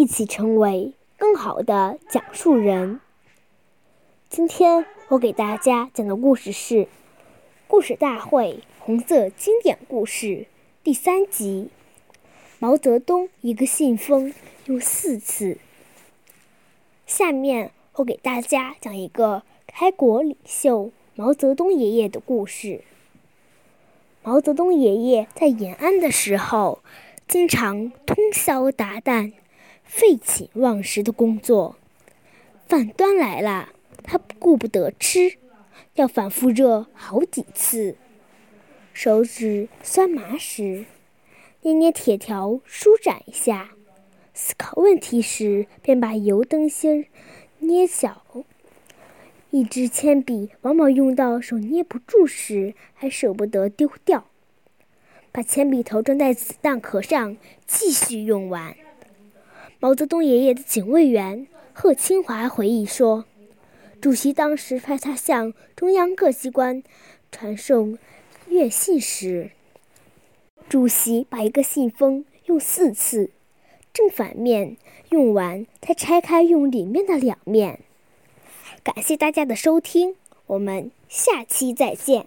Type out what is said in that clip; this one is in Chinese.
一起成为更好的讲述人。今天我给大家讲的故事是《故事大会红色经典故事》第三集。毛泽东一个信封用四次。下面我给大家讲一个开国领袖毛泽东爷爷的故事。毛泽东爷爷在延安的时候，经常通宵达旦、废寝忘食的工作。饭端来了，他顾不得吃，要反复热好几次。手指酸麻时，捏捏铁条舒展一下；思考问题时，便把油灯芯捏小。一支铅笔往往用到手捏不住时，还舍不得丢掉，把铅笔头装在子弹壳上继续用完。毛泽东爷爷的警卫员贺清华回忆说：“主席当时派他向中央各机关传送阅信时，主席把一个信封用四次，正反面用完，才拆开用里面的两面。”感谢大家的收听，我们下期再见。